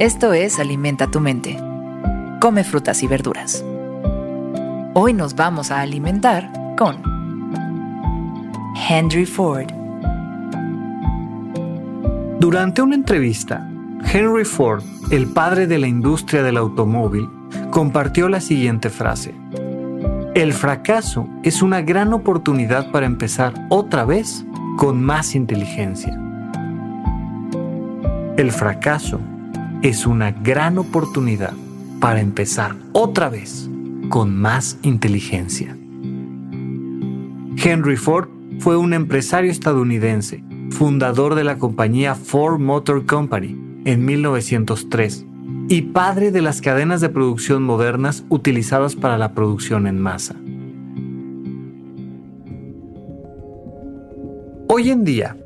Esto es Alimenta tu mente. Come frutas y verduras. Hoy nos vamos a alimentar con Henry Ford. Durante una entrevista, Henry Ford, el padre de la industria del automóvil, compartió la siguiente frase. El fracaso es una gran oportunidad para empezar otra vez con más inteligencia. El fracaso es una gran oportunidad para empezar otra vez con más inteligencia. Henry Ford fue un empresario estadounidense, fundador de la compañía Ford Motor Company en 1903 y padre de las cadenas de producción modernas utilizadas para la producción en masa. Hoy en día,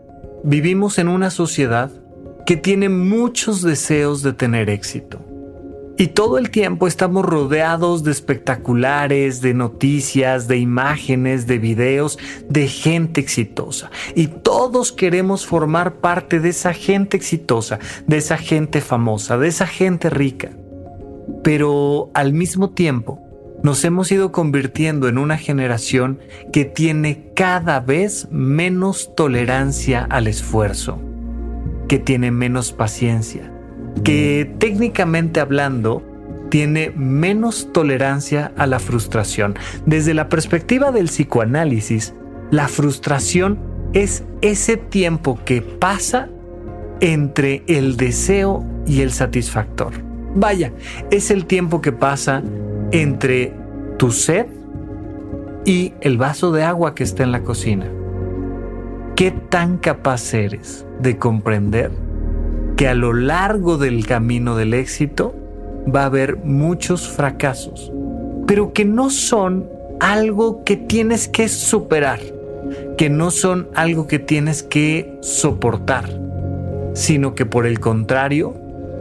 vivimos en una sociedad que tiene muchos deseos de tener éxito. Y todo el tiempo estamos rodeados de espectaculares, de noticias, de imágenes, de videos, de gente exitosa. Y todos queremos formar parte de esa gente exitosa, de esa gente famosa, de esa gente rica. Pero al mismo tiempo, nos hemos ido convirtiendo en una generación que tiene cada vez menos tolerancia al esfuerzo que tiene menos paciencia, que técnicamente hablando tiene menos tolerancia a la frustración. Desde la perspectiva del psicoanálisis, la frustración es ese tiempo que pasa entre el deseo y el satisfactor. Vaya, es el tiempo que pasa entre tu sed y el vaso de agua que está en la cocina. ¿Qué tan capaz eres de comprender que a lo largo del camino del éxito va a haber muchos fracasos, pero que no son algo que tienes que superar, que no son algo que tienes que soportar, sino que por el contrario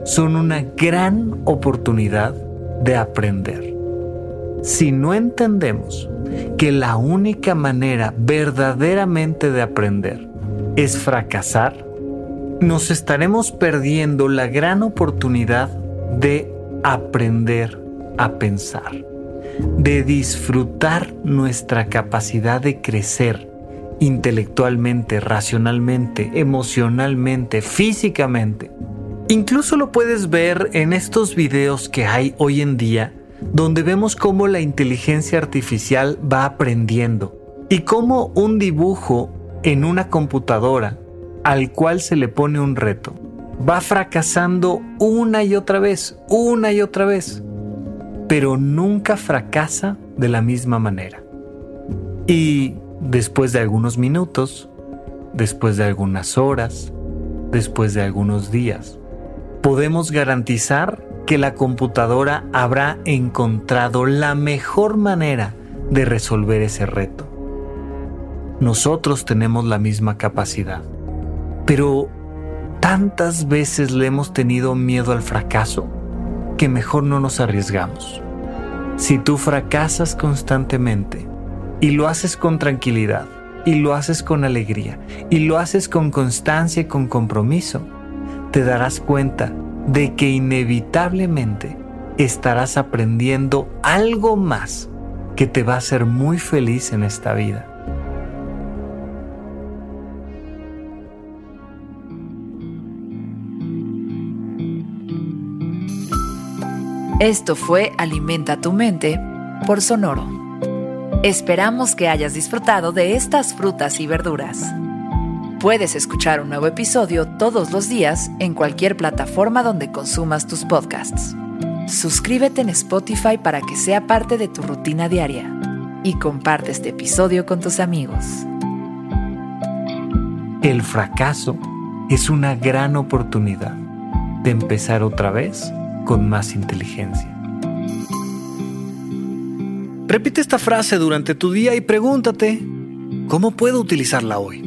son una gran oportunidad de aprender. Si no entendemos que la única manera verdaderamente de aprender es fracasar, nos estaremos perdiendo la gran oportunidad de aprender a pensar, de disfrutar nuestra capacidad de crecer intelectualmente, racionalmente, emocionalmente, físicamente. Incluso lo puedes ver en estos videos que hay hoy en día donde vemos cómo la inteligencia artificial va aprendiendo y cómo un dibujo en una computadora al cual se le pone un reto va fracasando una y otra vez, una y otra vez, pero nunca fracasa de la misma manera. Y después de algunos minutos, después de algunas horas, después de algunos días, podemos garantizar que la computadora habrá encontrado la mejor manera de resolver ese reto. Nosotros tenemos la misma capacidad, pero tantas veces le hemos tenido miedo al fracaso que mejor no nos arriesgamos. Si tú fracasas constantemente y lo haces con tranquilidad, y lo haces con alegría, y lo haces con constancia y con compromiso, te darás cuenta de que inevitablemente estarás aprendiendo algo más que te va a hacer muy feliz en esta vida. Esto fue Alimenta tu mente por Sonoro. Esperamos que hayas disfrutado de estas frutas y verduras. Puedes escuchar un nuevo episodio todos los días en cualquier plataforma donde consumas tus podcasts. Suscríbete en Spotify para que sea parte de tu rutina diaria y comparte este episodio con tus amigos. El fracaso es una gran oportunidad de empezar otra vez con más inteligencia. Repite esta frase durante tu día y pregúntate, ¿cómo puedo utilizarla hoy?